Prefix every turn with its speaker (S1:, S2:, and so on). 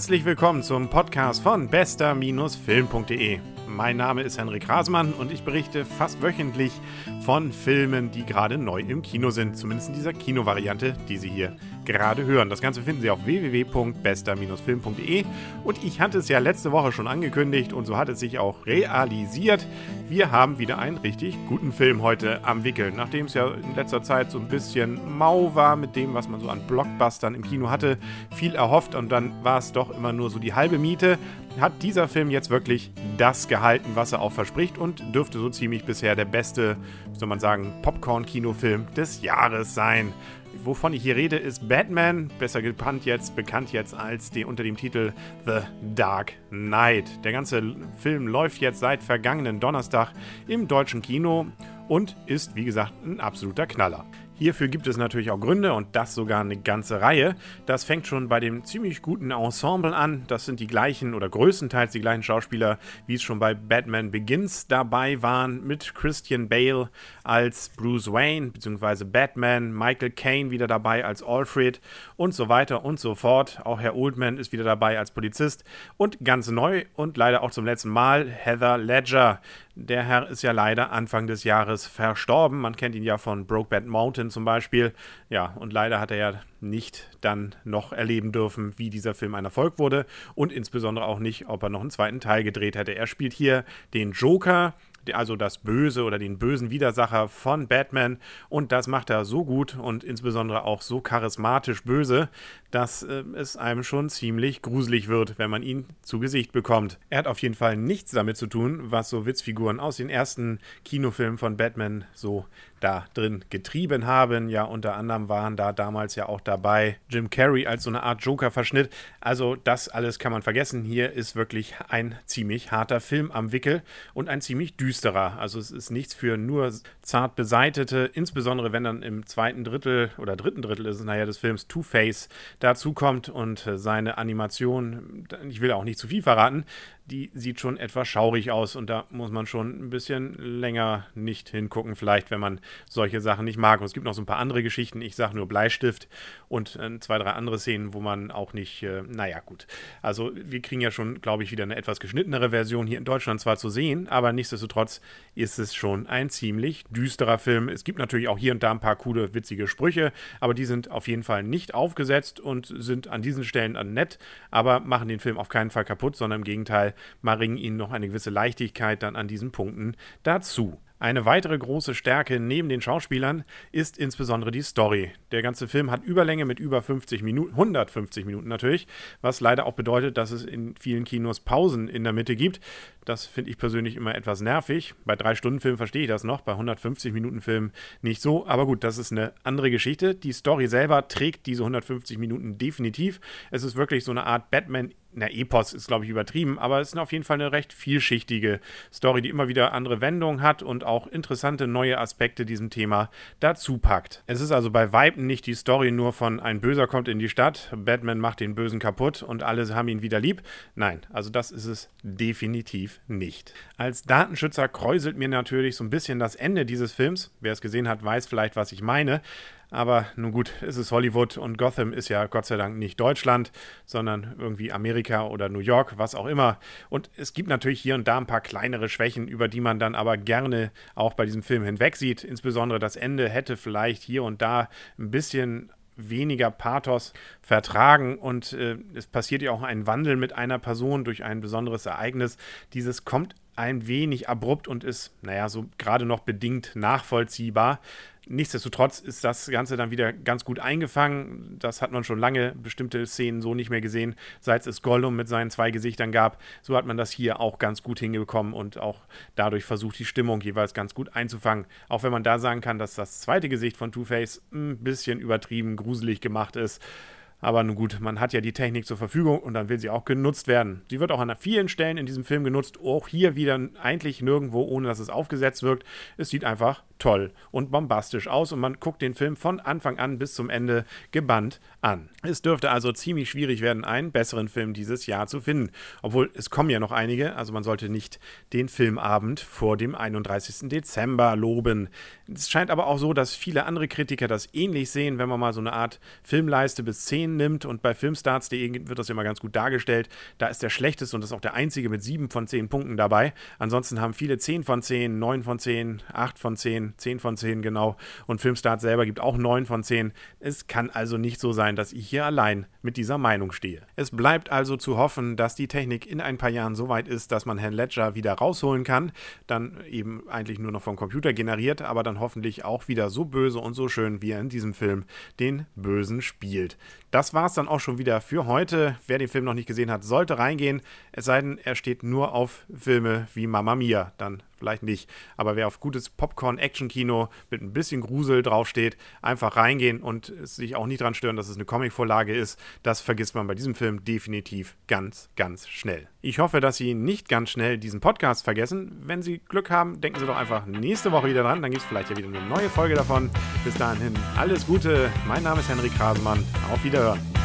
S1: Herzlich willkommen zum Podcast von bester-film.de. Mein Name ist Henrik Rasmann und ich berichte fast wöchentlich von Filmen, die gerade neu im Kino sind. Zumindest in dieser Kinovariante, die Sie hier gerade hören. Das Ganze finden Sie auf www.bester-film.de und ich hatte es ja letzte Woche schon angekündigt und so hat es sich auch realisiert. Wir haben wieder einen richtig guten Film heute am Wickel. Nachdem es ja in letzter Zeit so ein bisschen mau war mit dem, was man so an Blockbustern im Kino hatte, viel erhofft und dann war es doch immer nur so die halbe Miete, hat dieser Film jetzt wirklich das gehalten, was er auch verspricht und dürfte so ziemlich bisher der beste, wie soll man sagen, Popcorn-Kinofilm des Jahres sein. Wovon ich hier rede, ist Batman, besser bekannt jetzt, bekannt jetzt als die, unter dem Titel The Dark Knight. Der ganze Film läuft jetzt seit vergangenen Donnerstag im deutschen Kino und ist, wie gesagt, ein absoluter Knaller. Hierfür gibt es natürlich auch Gründe und das sogar eine ganze Reihe. Das fängt schon bei dem ziemlich guten Ensemble an. Das sind die gleichen oder größtenteils die gleichen Schauspieler, wie es schon bei Batman Begins dabei waren, mit Christian Bale als Bruce Wayne bzw. Batman, Michael Caine wieder dabei als Alfred und so weiter und so fort. Auch Herr Oldman ist wieder dabei als Polizist und ganz neu und leider auch zum letzten Mal Heather Ledger. Der Herr ist ja leider Anfang des Jahres verstorben. Man kennt ihn ja von Brokeback Mountain zum Beispiel. Ja, und leider hat er ja nicht dann noch erleben dürfen, wie dieser Film ein Erfolg wurde und insbesondere auch nicht, ob er noch einen zweiten Teil gedreht hätte. Er spielt hier den Joker, also das Böse oder den bösen Widersacher von Batman. Und das macht er so gut und insbesondere auch so charismatisch böse, dass äh, es einem schon ziemlich gruselig wird, wenn man ihn zu Gesicht bekommt. Er hat auf jeden Fall nichts damit zu tun, was so Witzfiguren aus den ersten Kinofilmen von Batman so da drin getrieben haben. Ja, unter anderem waren da damals ja auch dabei Jim Carrey als so eine Art Joker-Verschnitt. Also das alles kann man vergessen. Hier ist wirklich ein ziemlich harter Film am Wickel und ein ziemlich düsterer. Also es ist nichts für nur zart beseitete, insbesondere wenn dann im zweiten Drittel oder dritten Drittel ist es nachher des Films Two-Face dazu kommt und seine Animation, ich will auch nicht zu viel verraten, die sieht schon etwas schaurig aus und da muss man schon ein bisschen länger nicht hingucken, vielleicht, wenn man solche Sachen nicht mag. Und es gibt noch so ein paar andere Geschichten, ich sage nur Bleistift und äh, zwei, drei andere Szenen, wo man auch nicht, äh, naja, gut. Also wir kriegen ja schon, glaube ich, wieder eine etwas geschnittenere Version hier in Deutschland zwar zu sehen, aber nichtsdestotrotz ist es schon ein ziemlich düsterer Film. Es gibt natürlich auch hier und da ein paar coole, witzige Sprüche, aber die sind auf jeden Fall nicht aufgesetzt und sind an diesen Stellen nett, aber machen den Film auf keinen Fall kaputt, sondern im Gegenteil, bringen ihnen noch eine gewisse Leichtigkeit dann an diesen Punkten dazu. Eine weitere große Stärke neben den Schauspielern ist insbesondere die Story. Der ganze Film hat Überlänge mit über 50 Minuten, 150 Minuten natürlich, was leider auch bedeutet, dass es in vielen Kinos Pausen in der Mitte gibt. Das finde ich persönlich immer etwas nervig. Bei 3-Stunden-Filmen verstehe ich das noch, bei 150-Minuten-Filmen nicht so. Aber gut, das ist eine andere Geschichte. Die Story selber trägt diese 150 Minuten definitiv. Es ist wirklich so eine Art Batman na, Epos ist, glaube ich, übertrieben, aber es ist auf jeden Fall eine recht vielschichtige Story, die immer wieder andere Wendungen hat und auch interessante neue Aspekte diesem Thema dazu packt. Es ist also bei Weitem nicht die Story nur von ein Böser kommt in die Stadt, Batman macht den Bösen kaputt und alle haben ihn wieder lieb. Nein, also das ist es definitiv nicht. Als Datenschützer kräuselt mir natürlich so ein bisschen das Ende dieses Films. Wer es gesehen hat, weiß vielleicht, was ich meine. Aber nun gut, es ist Hollywood und Gotham ist ja Gott sei Dank nicht Deutschland, sondern irgendwie Amerika oder New York, was auch immer. Und es gibt natürlich hier und da ein paar kleinere Schwächen, über die man dann aber gerne auch bei diesem Film hinweg sieht. Insbesondere das Ende hätte vielleicht hier und da ein bisschen weniger Pathos vertragen und äh, es passiert ja auch ein Wandel mit einer Person durch ein besonderes Ereignis. Dieses kommt ein wenig abrupt und ist, naja, so gerade noch bedingt nachvollziehbar. Nichtsdestotrotz ist das Ganze dann wieder ganz gut eingefangen. Das hat man schon lange bestimmte Szenen so nicht mehr gesehen, seit es Gollum mit seinen zwei Gesichtern gab. So hat man das hier auch ganz gut hingekommen und auch dadurch versucht, die Stimmung jeweils ganz gut einzufangen. Auch wenn man da sagen kann, dass das zweite Gesicht von Two-Face ein bisschen übertrieben gruselig gemacht ist. Aber nun gut, man hat ja die Technik zur Verfügung und dann will sie auch genutzt werden. Sie wird auch an vielen Stellen in diesem Film genutzt, auch hier wieder eigentlich nirgendwo, ohne dass es aufgesetzt wirkt. Es sieht einfach toll und bombastisch aus und man guckt den Film von Anfang an bis zum Ende gebannt an. Es dürfte also ziemlich schwierig werden, einen besseren Film dieses Jahr zu finden. Obwohl es kommen ja noch einige, also man sollte nicht den Filmabend vor dem 31. Dezember loben. Es scheint aber auch so, dass viele andere Kritiker das ähnlich sehen, wenn man mal so eine Art Filmleiste bis 10 10 nimmt und bei filmstarts.de wird das immer ganz gut dargestellt. Da ist der schlechteste und ist auch der einzige mit 7 von 10 Punkten dabei. Ansonsten haben viele 10 von 10, 9 von 10, 8 von 10, 10 von 10 genau und Filmstarts selber gibt auch 9 von 10. Es kann also nicht so sein, dass ich hier allein mit dieser Meinung stehe. Es bleibt also zu hoffen, dass die Technik in ein paar Jahren so weit ist, dass man Herrn Ledger wieder rausholen kann, dann eben eigentlich nur noch vom Computer generiert, aber dann hoffentlich auch wieder so böse und so schön, wie er in diesem Film den Bösen spielt. Das war es dann auch schon wieder für heute. Wer den Film noch nicht gesehen hat, sollte reingehen. Es sei denn, er steht nur auf Filme wie Mamma Mia. Dann vielleicht nicht. Aber wer auf gutes Popcorn-Action-Kino mit ein bisschen Grusel draufsteht, einfach reingehen und sich auch nicht dran stören, dass es eine Comic-Vorlage ist. Das vergisst man bei diesem Film definitiv ganz, ganz schnell. Ich hoffe, dass Sie nicht ganz schnell diesen Podcast vergessen. Wenn Sie Glück haben, denken Sie doch einfach nächste Woche wieder dran. Dann gibt es vielleicht ja wieder eine neue Folge davon. Bis dahin alles Gute. Mein Name ist Henrik Rasemann. Auf Wiederhören.